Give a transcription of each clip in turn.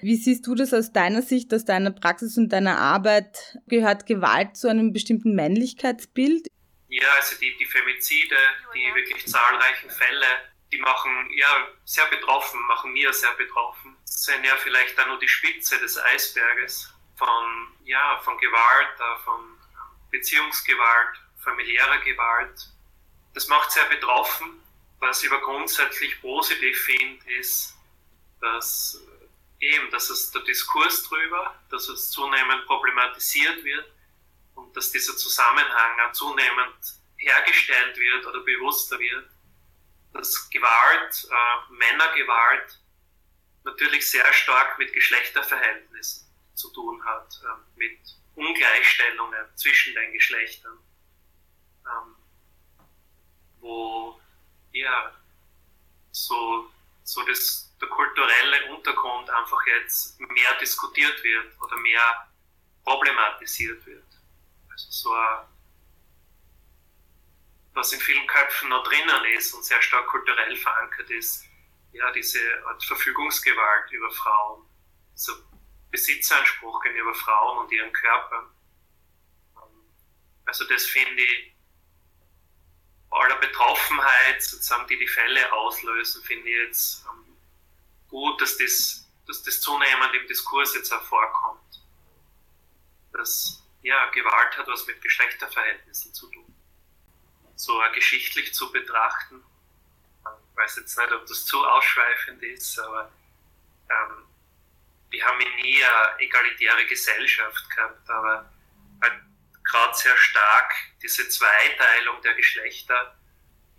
Wie siehst du das aus deiner Sicht, aus deiner Praxis und deiner Arbeit? Gehört Gewalt zu einem bestimmten Männlichkeitsbild? Ja, also die, die Femizide, die wirklich zahlreichen Fälle, die machen ja sehr betroffen, machen mir sehr betroffen. Das sind ja vielleicht dann nur die Spitze des Eisberges von, ja, von Gewalt, äh, von Beziehungsgewalt, familiärer Gewalt. Das macht sehr betroffen. Was ich aber grundsätzlich positiv finde, ist, dass eben, dass es der Diskurs drüber, dass es zunehmend problematisiert wird und dass dieser Zusammenhang auch zunehmend hergestellt wird oder bewusster wird, dass Gewalt, äh, Männergewalt natürlich sehr stark mit Geschlechterverhältnissen zu tun hat, äh, mit Ungleichstellungen zwischen den Geschlechtern, ähm, wo ja so, so das, der kulturelle Untergrund einfach jetzt mehr diskutiert wird oder mehr problematisiert wird. Also so ein, was in vielen Köpfen noch drinnen ist und sehr stark kulturell verankert ist, ja, diese Art Verfügungsgewalt über Frauen, dieser Besitzanspruch gegenüber Frauen und ihren Körpern. Also das finde ich aller Betroffenheit, sozusagen, die die Fälle auslösen, finde ich jetzt ähm, gut, dass das, dass das zunehmend im Diskurs jetzt auch vorkommt. Dass, ja, Gewalt hat was mit Geschlechterverhältnissen zu tun. So äh, geschichtlich zu betrachten. Ich weiß jetzt nicht, ob das zu ausschweifend ist, aber ähm, wir haben nie eine egalitäre Gesellschaft gehabt, aber halt gerade sehr stark diese Zweiteilung der Geschlechter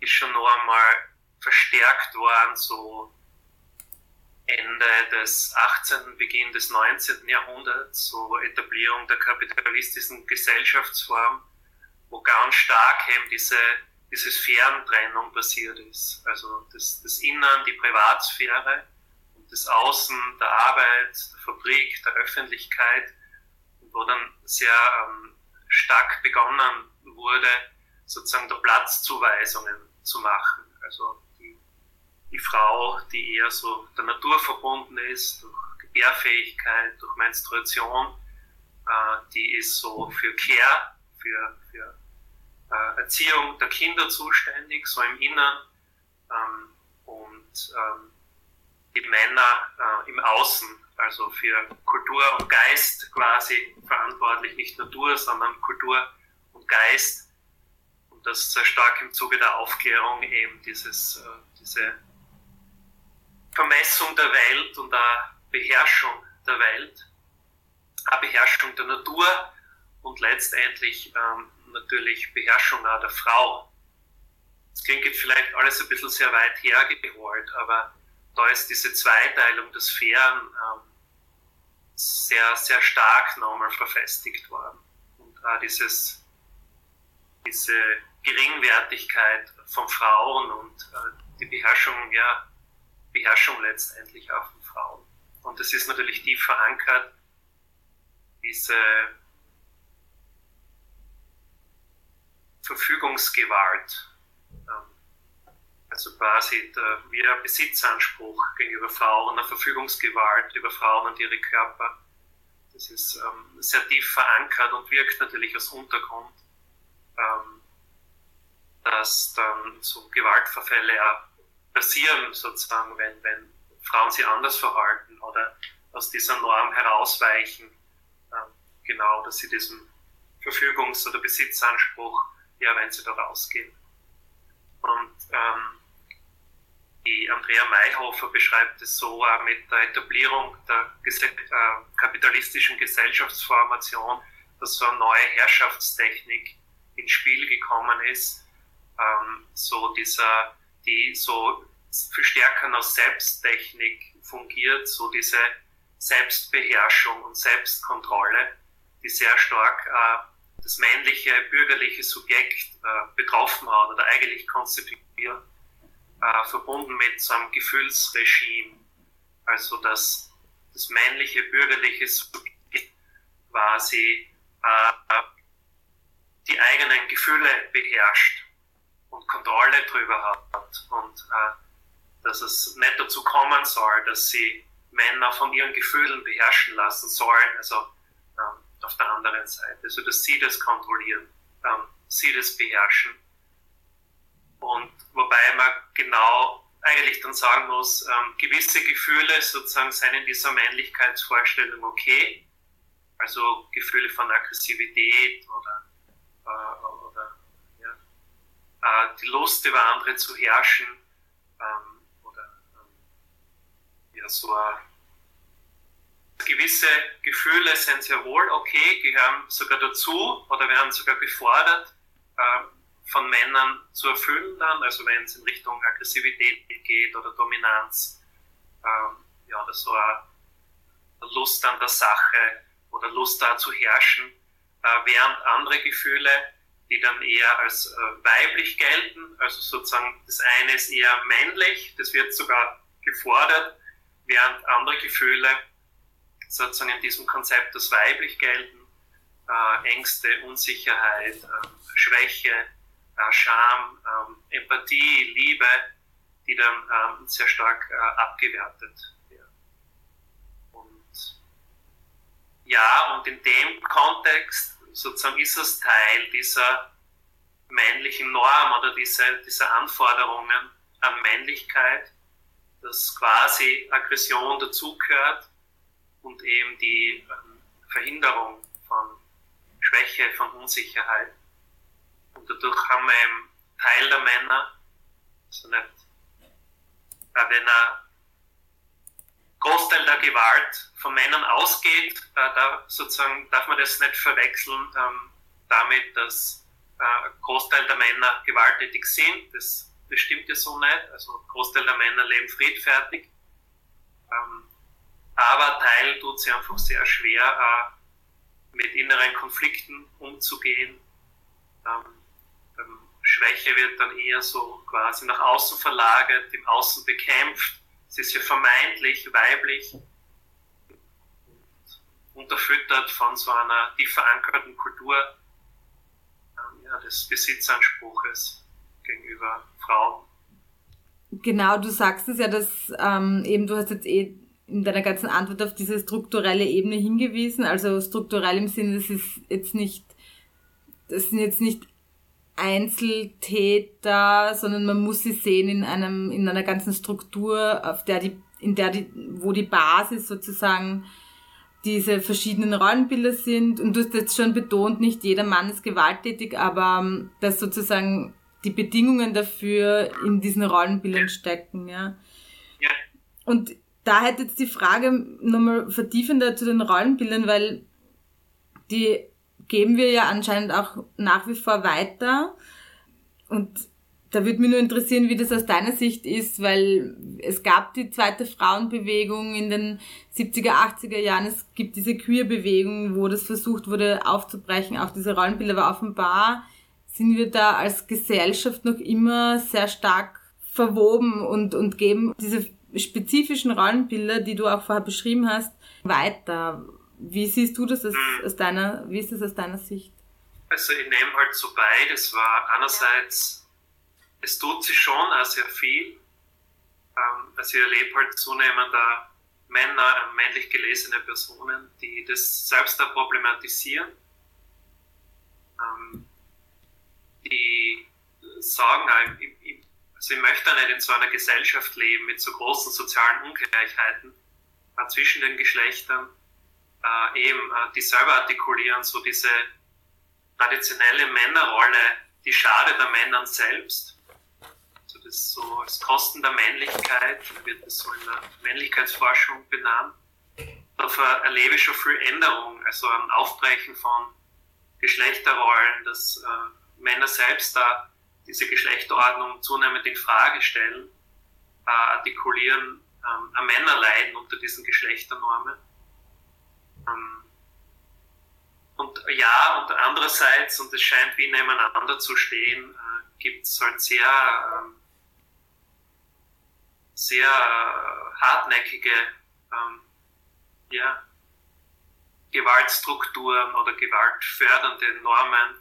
ist schon noch einmal verstärkt worden, so Ende des 18., Beginn des 19. Jahrhunderts, so Etablierung der kapitalistischen Gesellschaftsform, wo ganz stark eben diese, diese Sphärentrennung passiert ist. Also das, das Innern, die Privatsphäre und das Außen, der Arbeit, der Fabrik, der Öffentlichkeit, wo dann sehr ähm, stark begonnen wurde, sozusagen der Platzzuweisungen zu machen. Also die, Frau, die eher so der Natur verbunden ist, durch Gebärfähigkeit, durch Menstruation, äh, die ist so für Care, für, für äh, Erziehung der Kinder zuständig, so im Innern. Ähm, und ähm, die Männer äh, im Außen, also für Kultur und Geist quasi verantwortlich, nicht Natur, sondern Kultur und Geist. Und das sehr stark im Zuge der Aufklärung eben dieses, diese Vermessung der Welt und der Beherrschung der Welt, eine Beherrschung der Natur und letztendlich ähm, natürlich Beherrschung auch der Frau. Das klingt jetzt vielleicht alles ein bisschen sehr weit hergeholt, aber da ist diese Zweiteilung der Sphären ähm, sehr, sehr stark nochmal verfestigt worden. Und auch dieses, diese Geringwertigkeit von Frauen und äh, die Beherrschung, ja, Beherrschung letztendlich auch von Frauen. Und das ist natürlich tief verankert, diese Verfügungsgewalt, also quasi der, wie der Besitzanspruch gegenüber Frauen, eine Verfügungsgewalt über Frauen und ihre Körper. Das ist ähm, sehr tief verankert und wirkt natürlich als Untergrund, ähm, dass dann so Gewaltverfälle ja passieren, sozusagen, wenn, wenn Frauen sich anders verhalten oder aus dieser Norm herausweichen, ähm, genau, dass sie diesem Verfügungs- oder Besitzanspruch, ja, wenn sie da rausgehen. Und ähm, die Andrea Mayhofer beschreibt es so äh, mit der Etablierung der Gese äh, kapitalistischen Gesellschaftsformation, dass so eine neue Herrschaftstechnik ins Spiel gekommen ist, ähm, so dieser, die so viel stärker als Selbsttechnik fungiert, so diese Selbstbeherrschung und Selbstkontrolle, die sehr stark äh, das männliche bürgerliche Subjekt äh, betroffen hat oder eigentlich konstituiert äh, verbunden mit so einem Gefühlsregime. Also dass das männliche, bürgerliche Subjekt quasi äh, die eigenen Gefühle beherrscht und Kontrolle drüber hat und äh, dass es nicht dazu kommen soll, dass sie Männer von ihren Gefühlen beherrschen lassen sollen, also ähm, auf der anderen Seite, also dass sie das kontrollieren, ähm, sie das beherrschen. Und wobei man genau eigentlich dann sagen muss, ähm, gewisse Gefühle sozusagen seien in dieser Männlichkeitsvorstellung okay, also Gefühle von Aggressivität oder, äh, äh, die Lust über andere zu herrschen ähm, oder ähm, ja, so gewisse Gefühle sind sehr wohl okay, gehören sogar dazu oder werden sogar gefordert. Äh, von Männern zu erfüllen dann, also wenn es in Richtung Aggressivität geht oder Dominanz, ähm, ja, oder so eine Lust an der Sache oder Lust da zu herrschen, äh, während andere Gefühle, die dann eher als äh, weiblich gelten, also sozusagen das eine ist eher männlich, das wird sogar gefordert, während andere Gefühle sozusagen in diesem Konzept als weiblich gelten, äh, Ängste, Unsicherheit, äh, Schwäche, Scham, ähm, Empathie, Liebe, die dann ähm, sehr stark äh, abgewertet werden. Und ja, und in dem Kontext sozusagen ist es Teil dieser männlichen Norm oder dieser, dieser Anforderungen an Männlichkeit, dass quasi Aggression dazugehört und eben die ähm, Verhinderung von Schwäche, von Unsicherheit. Und dadurch haben wir eben Teil der Männer, also nicht, wenn ein Großteil der Gewalt von Männern ausgeht, äh, da sozusagen darf man das nicht verwechseln ähm, damit, dass äh, Großteil der Männer gewalttätig sind. Das, das stimmt ja so nicht. Also Großteil der Männer leben friedfertig. Ähm, aber Teil tut sie einfach sehr schwer, äh, mit inneren Konflikten umzugehen. Ähm, Schwäche wird dann eher so quasi nach außen verlagert, im Außen bekämpft. Sie ist ja vermeintlich weiblich unterfüttert von so einer tief verankerten Kultur ähm, ja, des Besitzanspruches gegenüber Frauen. Genau, du sagst es ja, dass ähm, eben du hast jetzt eh in deiner ganzen Antwort auf diese strukturelle Ebene hingewiesen. Also strukturell im Sinne, das ist jetzt nicht, das sind jetzt nicht Einzeltäter, sondern man muss sie sehen in einem, in einer ganzen Struktur, auf der die, in der die, wo die Basis sozusagen diese verschiedenen Rollenbilder sind. Und du hast jetzt schon betont, nicht jeder Mann ist gewalttätig, aber ähm, dass sozusagen die Bedingungen dafür in diesen Rollenbildern stecken, ja. ja. Und da hätte jetzt die Frage nochmal vertiefender zu den Rollenbildern, weil die geben wir ja anscheinend auch nach wie vor weiter. Und da würde mich nur interessieren, wie das aus deiner Sicht ist, weil es gab die zweite Frauenbewegung in den 70er, 80er Jahren. Es gibt diese Queer-Bewegung, wo das versucht wurde aufzubrechen, auch diese Rollenbilder. Aber offenbar sind wir da als Gesellschaft noch immer sehr stark verwoben und, und geben diese spezifischen Rollenbilder, die du auch vorher beschrieben hast, weiter. Wie siehst du das aus, hm. aus deiner, wie ist das aus deiner Sicht? Also ich nehme halt so beides war einerseits, es tut sich schon auch sehr viel. Ähm, also ich erlebe halt zunehmend Männer, äh, männlich gelesene Personen, die das selbst da problematisieren. Ähm, die sagen, also ich möchte nicht in so einer Gesellschaft leben mit so großen sozialen Ungleichheiten zwischen den Geschlechtern äh, eben, äh, die selber artikulieren, so diese traditionelle Männerrolle, die schadet der Männern selbst. Also das ist so als Kosten der Männlichkeit, wird das so in der Männlichkeitsforschung benannt. Da erlebe ich schon viel Änderung, also ein Aufbrechen von Geschlechterrollen, dass äh, Männer selbst da diese Geschlechterordnung zunehmend in Frage stellen, äh, artikulieren, ähm, Männer leiden unter diesen Geschlechternormen. Ähm, und ja, und andererseits, und es scheint wie nebeneinander zu stehen, äh, gibt es halt sehr, ähm, sehr äh, hartnäckige ähm, ja, Gewaltstrukturen oder gewaltfördernde Normen,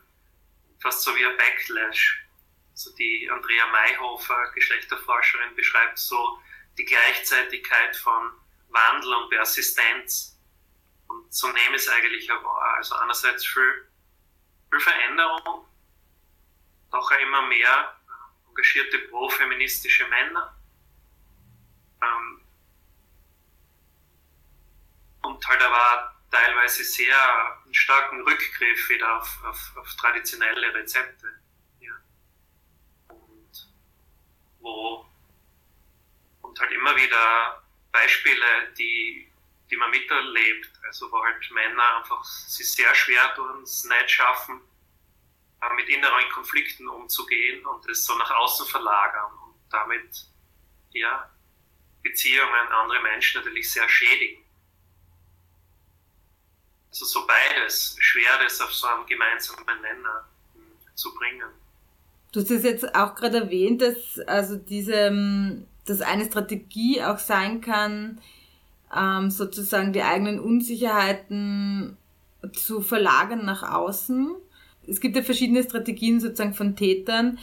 fast so wie ein Backlash. Also die Andrea Mayhofer, Geschlechterforscherin, beschreibt so die Gleichzeitigkeit von Wandel und Persistenz. Und so nehme ich es eigentlich auch wahr. Also einerseits viel, viel Veränderung, doch auch immer mehr äh, engagierte pro-feministische Männer. Ähm, und halt aber teilweise sehr einen starken Rückgriff wieder auf, auf, auf traditionelle Rezepte. Ja. Und wo und halt immer wieder Beispiele, die, die man miterlebt, also wo halt Männer einfach sich sehr schwer tun, es nicht schaffen, äh, mit inneren Konflikten umzugehen und es so nach außen verlagern und damit ja, Beziehungen andere Menschen natürlich sehr schädigen. Also so beides, schwer das auf so einen gemeinsamen Nenner zu bringen. Du hast es jetzt auch gerade erwähnt, dass also diese, ähm, dass eine Strategie auch sein kann, ähm, sozusagen die eigenen Unsicherheiten zu verlagern nach außen. Es gibt ja verschiedene Strategien sozusagen von Tätern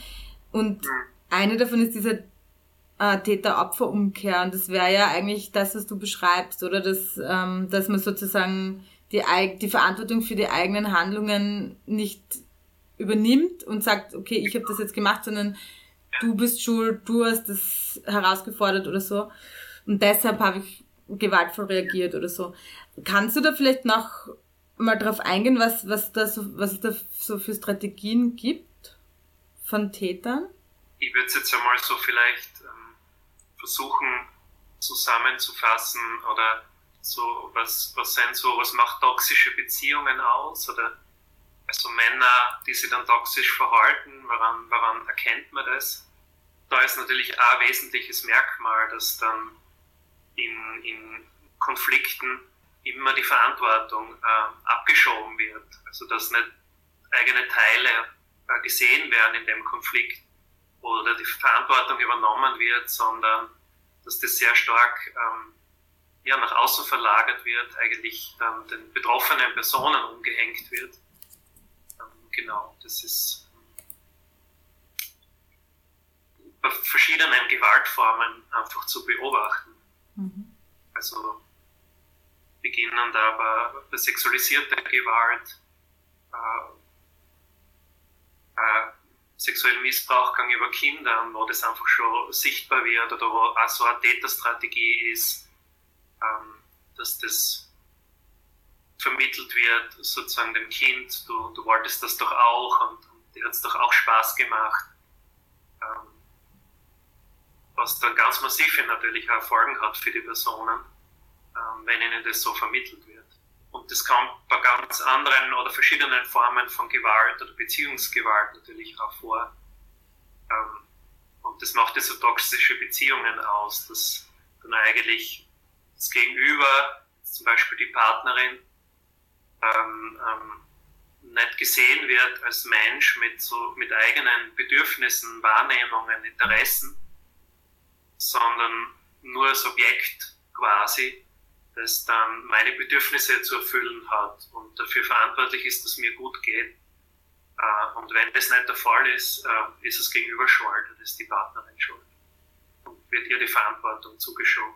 und eine davon ist dieser äh, Täter-Opfer-Umkehr und das wäre ja eigentlich das, was du beschreibst, oder dass, ähm, dass man sozusagen die, die Verantwortung für die eigenen Handlungen nicht übernimmt und sagt, okay, ich habe das jetzt gemacht, sondern du bist schuld, du hast das herausgefordert oder so. Und deshalb habe ich gewaltvoll reagiert oder so. Kannst du da vielleicht noch mal drauf eingehen, was, was, da so, was es da so für Strategien gibt von Tätern? Ich würde es jetzt einmal so vielleicht ähm, versuchen zusammenzufassen oder so, was, was sind so, was macht toxische Beziehungen aus? Oder also Männer, die sich dann toxisch verhalten, woran, woran erkennt man das? Da ist natürlich ein wesentliches Merkmal, dass dann in, in Konflikten immer die Verantwortung äh, abgeschoben wird. Also dass nicht eigene Teile äh, gesehen werden in dem Konflikt oder die Verantwortung übernommen wird, sondern dass das sehr stark ähm, ja, nach außen verlagert wird, eigentlich dann den betroffenen Personen umgehängt wird. Ähm, genau, das ist bei verschiedenen Gewaltformen einfach zu beobachten. Mhm. Also beginnen da bei, bei sexualisierter Gewalt, äh, äh, sexuellen Missbrauch gegenüber Kindern, wo das einfach schon sichtbar wird oder wo auch so eine Täterstrategie ist, ähm, dass das vermittelt wird, sozusagen dem Kind, du, du wolltest das doch auch und, und dir hat es doch auch Spaß gemacht. Was dann ganz massive natürlich auch Folgen hat für die Personen, ähm, wenn ihnen das so vermittelt wird. Und das kommt bei ganz anderen oder verschiedenen Formen von Gewalt oder Beziehungsgewalt natürlich auch vor. Ähm, und das macht so toxische Beziehungen aus, dass dann eigentlich das Gegenüber, zum Beispiel die Partnerin, ähm, ähm, nicht gesehen wird als Mensch mit, so, mit eigenen Bedürfnissen, Wahrnehmungen, Interessen, sondern nur als Objekt quasi, das dann meine Bedürfnisse zu erfüllen hat und dafür verantwortlich ist, dass mir gut geht. Äh, und wenn das nicht der Fall ist, äh, ist es Gegenüber schuld, dann ist die Partnerin schuld und wird ihr die Verantwortung zugeschoben.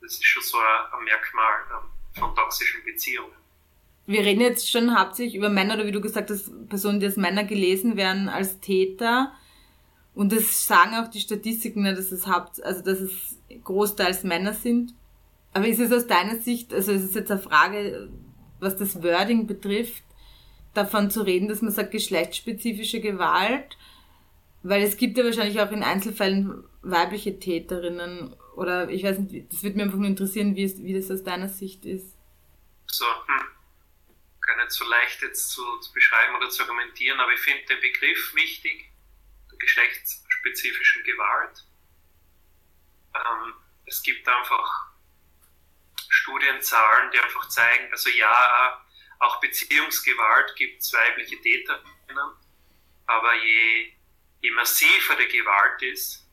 Das ist schon so ein, Merkmal ähm, von toxischen Beziehungen. Wir reden jetzt schon hauptsächlich über Männer oder wie du gesagt hast, Personen, die als Männer gelesen werden als Täter. Und das sagen auch die Statistiken, ne, dass es Haupt, also dass es großteils Männer sind. Aber ist es aus deiner Sicht, also ist es jetzt eine Frage, was das Wording betrifft, davon zu reden, dass man sagt geschlechtsspezifische Gewalt? Weil es gibt ja wahrscheinlich auch in Einzelfällen weibliche Täterinnen oder ich weiß nicht, das würde mich einfach nur interessieren, wie, es, wie das aus deiner Sicht ist. So, hm. Gar nicht so leicht jetzt zu, zu beschreiben oder zu argumentieren, aber ich finde den Begriff wichtig, geschlechtsspezifischen Gewalt. Ähm, es gibt einfach Studienzahlen, die einfach zeigen, also ja, auch Beziehungsgewalt gibt es weibliche Täterinnen, aber je, je massiver die Gewalt ist,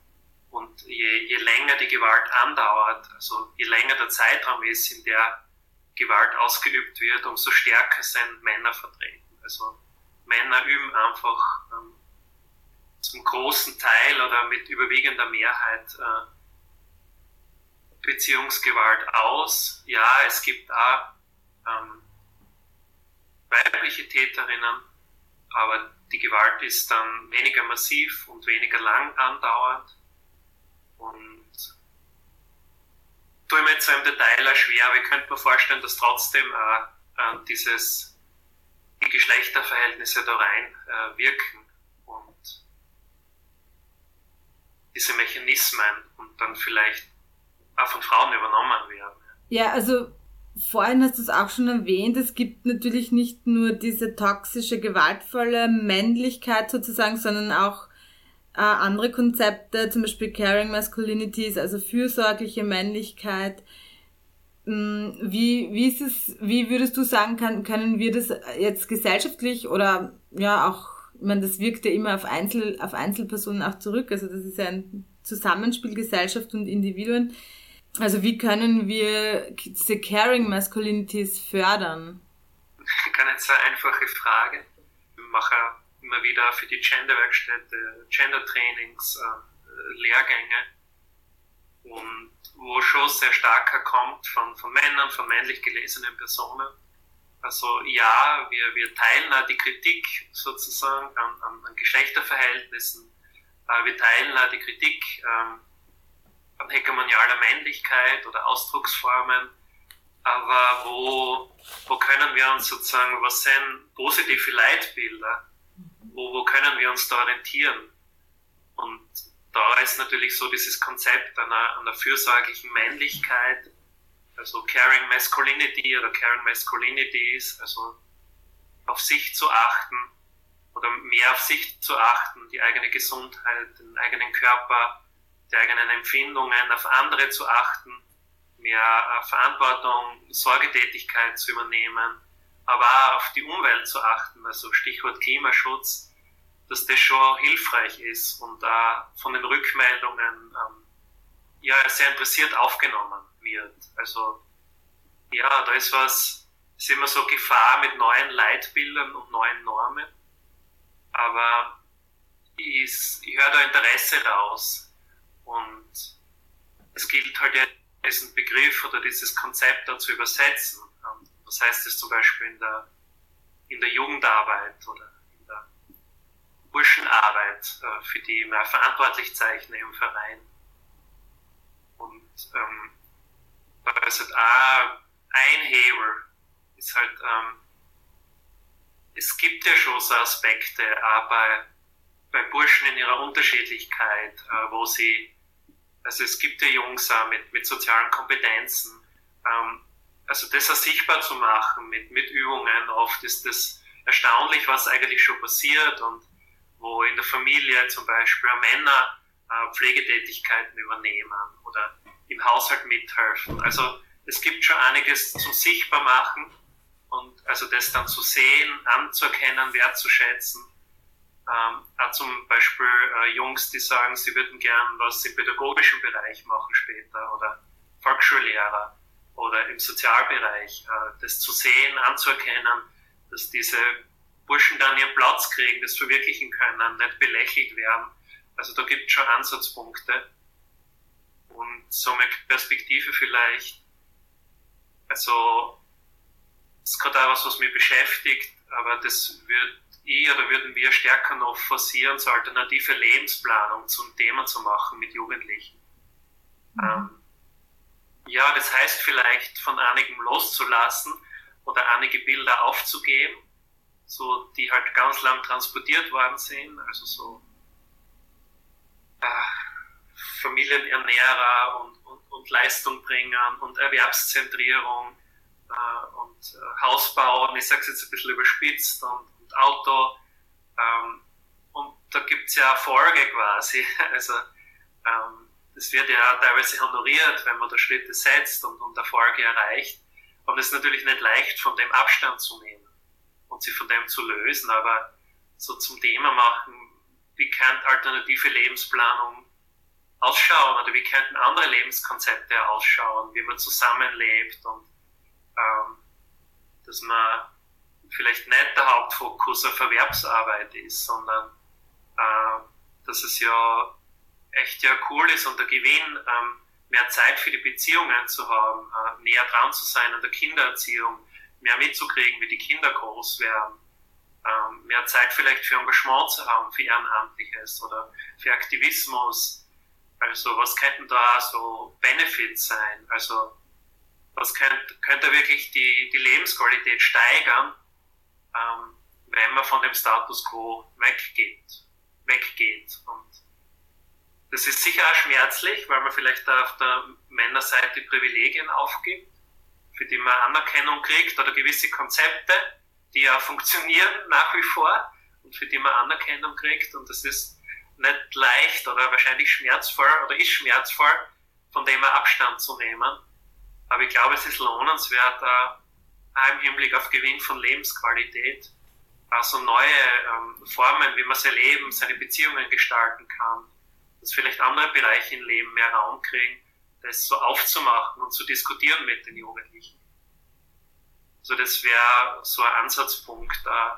und je, je länger die Gewalt andauert, also je länger der Zeitraum ist, in der Gewalt ausgeübt wird, umso stärker sind Männer vertreten. Also Männer üben einfach ähm, zum großen Teil oder mit überwiegender Mehrheit äh, Beziehungsgewalt aus. Ja, es gibt auch ähm, weibliche Täterinnen, aber die Gewalt ist dann weniger massiv und weniger lang andauernd. Und tue mir jetzt so im Detail auch schwer, aber ich könnte mir vorstellen, dass trotzdem auch äh, dieses, die Geschlechterverhältnisse da rein äh, wirken und diese Mechanismen und dann vielleicht auch von Frauen übernommen werden. Ja, also vorhin hast du es auch schon erwähnt, es gibt natürlich nicht nur diese toxische, gewaltvolle Männlichkeit sozusagen, sondern auch äh, andere Konzepte, zum Beispiel Caring Masculinities, also fürsorgliche Männlichkeit. Hm, wie, wie ist es, wie würdest du sagen, kann, können wir das jetzt gesellschaftlich oder ja auch, ich meine, das wirkt ja immer auf Einzel, auf Einzelpersonen auch zurück, also das ist ja ein Zusammenspiel Gesellschaft und Individuen. Also wie können wir diese Caring Masculinities fördern? Keine sehr einfache Frage. Ich mache immer wieder für die Gender-Werkstätte Gender-Trainings, äh, Lehrgänge und wo schon sehr stark kommt von, von Männern, von männlich gelesenen Personen. Also ja, wir, wir teilen die Kritik sozusagen an, an, an Geschlechterverhältnissen. Äh, wir teilen auch die Kritik ähm, an hegemonialer Männlichkeit oder Ausdrucksformen, aber wo, wo können wir uns sozusagen, was sind positive Leitbilder, wo, wo können wir uns da orientieren? Und da ist natürlich so dieses Konzept einer, einer fürsorglichen Männlichkeit, also Caring Masculinity oder Caring Masculinities, also auf sich zu achten oder mehr auf sich zu achten, die eigene Gesundheit, den eigenen Körper, die eigenen Empfindungen, auf andere zu achten, mehr äh, Verantwortung, Sorgetätigkeit zu übernehmen, aber auch auf die Umwelt zu achten, also Stichwort Klimaschutz, dass das schon hilfreich ist und da von den Rückmeldungen ähm, ja sehr interessiert aufgenommen wird. Also ja, da ist was, ist immer so Gefahr mit neuen Leitbildern und neuen Normen, aber ich, ich höre da Interesse raus. Und es gilt halt ja, diesen Begriff oder dieses Konzept da zu übersetzen. Ähm, was heißt es zum Beispiel in der, in der Jugendarbeit oder in der Burschenarbeit, äh, für die ich mehr verantwortlich zeichne im Verein. Und ähm, da ist halt auch ein Hebel, ist halt, ähm, es gibt ja schon so Aspekte, aber bei Burschen in ihrer Unterschiedlichkeit, äh, wo sie also es gibt ja Jungs auch mit, mit sozialen Kompetenzen. Ähm, also das auch sichtbar zu machen mit, mit Übungen, oft ist das erstaunlich, was eigentlich schon passiert und wo in der Familie zum Beispiel Männer äh, Pflegetätigkeiten übernehmen oder im Haushalt mithelfen. Also es gibt schon einiges zum sichtbar machen und also das dann zu sehen, anzuerkennen, wertzuschätzen ähm, auch zum Beispiel äh, Jungs, die sagen, sie würden gern was im pädagogischen Bereich machen später oder Volksschullehrer oder im Sozialbereich. Äh, das zu sehen, anzuerkennen, dass diese Burschen dann ihren Platz kriegen, das verwirklichen können, nicht belächelt werden. Also da gibt es schon Ansatzpunkte. Und so eine Perspektive vielleicht, also das ist gerade auch was, was mich beschäftigt, aber das wird ich oder würden wir stärker noch forcieren, so alternative Lebensplanung zum Thema zu machen mit Jugendlichen. Mhm. Ähm, ja, das heißt vielleicht von einigem loszulassen oder einige Bilder aufzugeben, so die halt ganz lang transportiert worden sind, also so äh, Familienernährer und, und, und Leistung bringen und Erwerbszentrierung äh, und äh, Hausbau, und ich sage es jetzt ein bisschen überspitzt und Auto. Ähm, und da gibt es ja Erfolge quasi. Also ähm, das wird ja teilweise honoriert, wenn man da Schritte setzt und, und Erfolge erreicht. Aber es ist natürlich nicht leicht, von dem Abstand zu nehmen und sich von dem zu lösen. Aber so zum Thema machen, wie kann alternative Lebensplanung ausschauen oder wie könnten andere Lebenskonzepte ausschauen, wie man zusammenlebt und ähm, dass man vielleicht nicht der Hauptfokus auf Erwerbsarbeit ist, sondern äh, dass es ja echt ja cool ist und der Gewinn, ähm, mehr Zeit für die Beziehungen zu haben, äh, näher dran zu sein an der Kindererziehung, mehr mitzukriegen, wie die Kinder groß werden, ähm, mehr Zeit vielleicht für Engagement zu haben, für Ehrenamtliches oder für Aktivismus. Also was könnten da so Benefits sein? Also was könnte, könnte wirklich die, die Lebensqualität steigern, ähm, wenn man von dem Status quo weggeht, weggeht. Und das ist sicher auch schmerzlich, weil man vielleicht auf der Männerseite Privilegien aufgibt, für die man Anerkennung kriegt oder gewisse Konzepte, die ja funktionieren nach wie vor und für die man Anerkennung kriegt. Und das ist nicht leicht oder wahrscheinlich schmerzvoll oder ist schmerzvoll, von dem Abstand zu nehmen. Aber ich glaube, es ist lohnenswert, auch im Hinblick auf Gewinn von Lebensqualität, also neue ähm, Formen, wie man sein Leben, seine Beziehungen gestalten kann, dass vielleicht andere Bereiche im Leben mehr Raum kriegen, das so aufzumachen und zu diskutieren mit den Jugendlichen. Also das wäre so ein Ansatzpunkt, äh,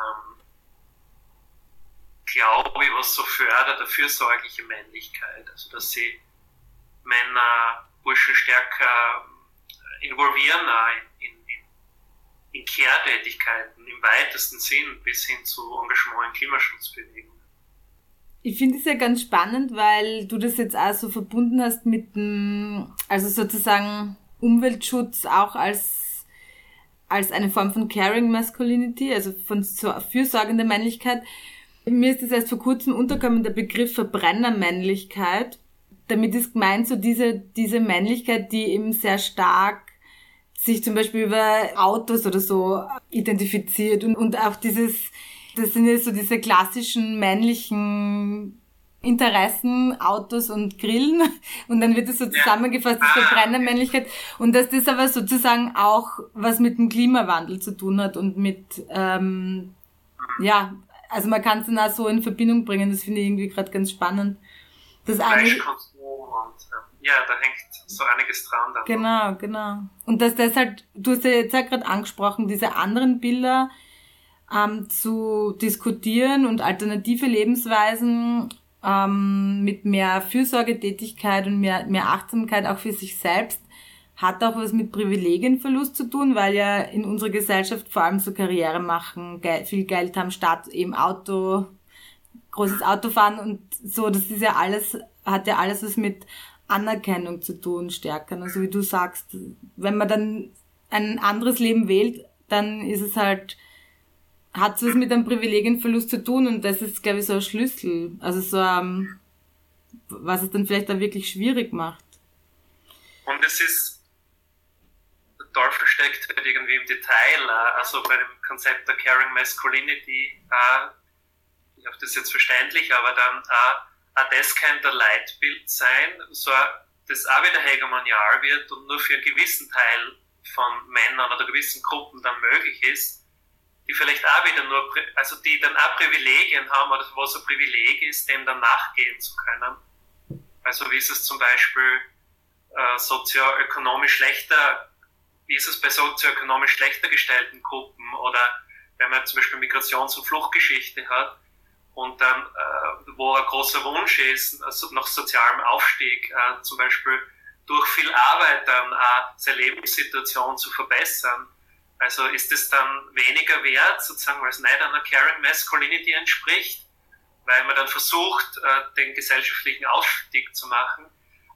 ähm, glaube ich, was so fördert, der fürsorgliche Männlichkeit, also dass sie Männer, Burschen stärker involvieren in, in, in, Kehrtätigkeiten im weitesten Sinn bis hin zu Engagement in Klimaschutzbewegungen. Ich finde es ja ganz spannend, weil du das jetzt auch so verbunden hast mit dem, also sozusagen Umweltschutz auch als als eine Form von Caring Masculinity, also von so fürsorgender Männlichkeit. Mir ist das erst vor kurzem untergekommen, der Begriff Verbrennermännlichkeit. Damit ist gemeint so diese, diese Männlichkeit, die eben sehr stark sich zum Beispiel über Autos oder so identifiziert und, und auch dieses, das sind ja so diese klassischen männlichen Interessen, Autos und Grillen und dann wird es so zusammengefasst, das Verbrennermännlichkeit und dass das aber sozusagen auch was mit dem Klimawandel zu tun hat und mit, ähm, ja, also man kann es dann auch so in Verbindung bringen, das finde ich irgendwie gerade ganz spannend. Das eine, und ja, da hängt so einiges dran. Dann genau, genau. Und dass das halt, du hast ja jetzt ja gerade angesprochen, diese anderen Bilder ähm, zu diskutieren und alternative Lebensweisen ähm, mit mehr Fürsorgetätigkeit und mehr, mehr Achtsamkeit auch für sich selbst hat auch was mit Privilegienverlust zu tun, weil ja in unserer Gesellschaft vor allem so Karriere machen, viel Geld haben, Stadt, eben Auto, großes Auto fahren und so, das ist ja alles, hat ja alles was mit Anerkennung zu tun, stärker. Also wie du sagst, wenn man dann ein anderes Leben wählt, dann ist es halt hat es was mit einem Privilegienverlust zu tun und das ist, glaube ich, so ein Schlüssel. Also so, um, was es dann vielleicht auch wirklich schwierig macht. Und es ist, der Teufel steckt halt irgendwie im Detail, äh, also bei dem Konzept der Caring Masculinity, äh, ich hoffe, das ist jetzt verständlich, aber dann auch das könnte ein Leitbild sein, so das auch wieder hegemonial wird und nur für einen gewissen Teil von Männern oder gewissen Gruppen dann möglich ist die vielleicht auch wieder nur, also die dann auch Privilegien haben oder was ein Privileg ist, dem dann nachgehen zu können. Also wie ist es zum Beispiel äh, sozioökonomisch schlechter, wie ist es bei sozioökonomisch schlechter gestellten Gruppen oder wenn man zum Beispiel Migrations- und Fluchtgeschichte hat und dann, äh, wo ein großer Wunsch ist, also nach sozialem Aufstieg, äh, zum Beispiel durch viel Arbeit dann auch seine Lebenssituation zu verbessern, also ist es dann weniger wert, sozusagen, weil es nicht einer Caring Masculinity entspricht, weil man dann versucht, äh, den gesellschaftlichen Aufstieg zu machen.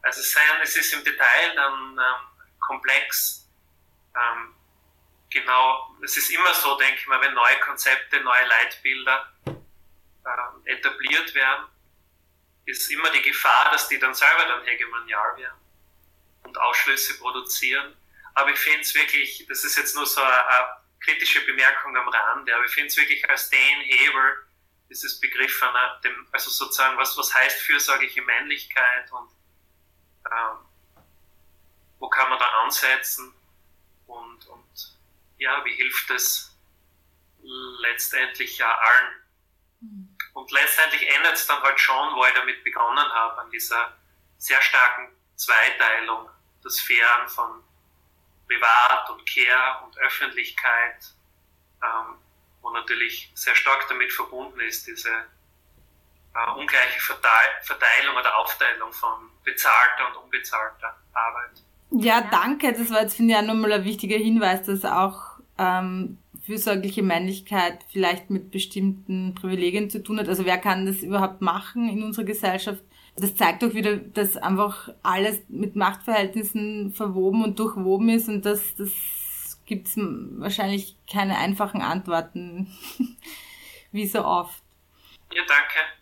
Also es ist im Detail dann ähm, komplex. Ähm, genau, es ist immer so, denke ich mal, wenn neue Konzepte, neue Leitbilder äh, etabliert werden, ist immer die Gefahr, dass die dann selber dann hegemonial werden und Ausschlüsse produzieren. Aber ich finde es wirklich, das ist jetzt nur so eine, eine kritische Bemerkung am Rande, aber ich finde es wirklich als den Hebel dieses Begriff einer, dem, also sozusagen, was, was heißt fürsorgliche Männlichkeit und ähm, wo kann man da ansetzen und, und ja, wie hilft es letztendlich ja allen. Mhm. Und letztendlich endet es dann halt schon, wo ich damit begonnen habe, an dieser sehr starken Zweiteilung, das Fern von Privat und Care und Öffentlichkeit, ähm, wo natürlich sehr stark damit verbunden ist, diese äh, ungleiche Verteilung oder Aufteilung von bezahlter und unbezahlter Arbeit. Ja, danke. Das war jetzt, finde ich, auch nochmal ein wichtiger Hinweis, dass auch ähm, fürsorgliche Männlichkeit vielleicht mit bestimmten Privilegien zu tun hat. Also wer kann das überhaupt machen in unserer Gesellschaft? Das zeigt doch wieder, dass einfach alles mit Machtverhältnissen verwoben und durchwoben ist und dass das gibt es wahrscheinlich keine einfachen Antworten, wie so oft. Ja, danke.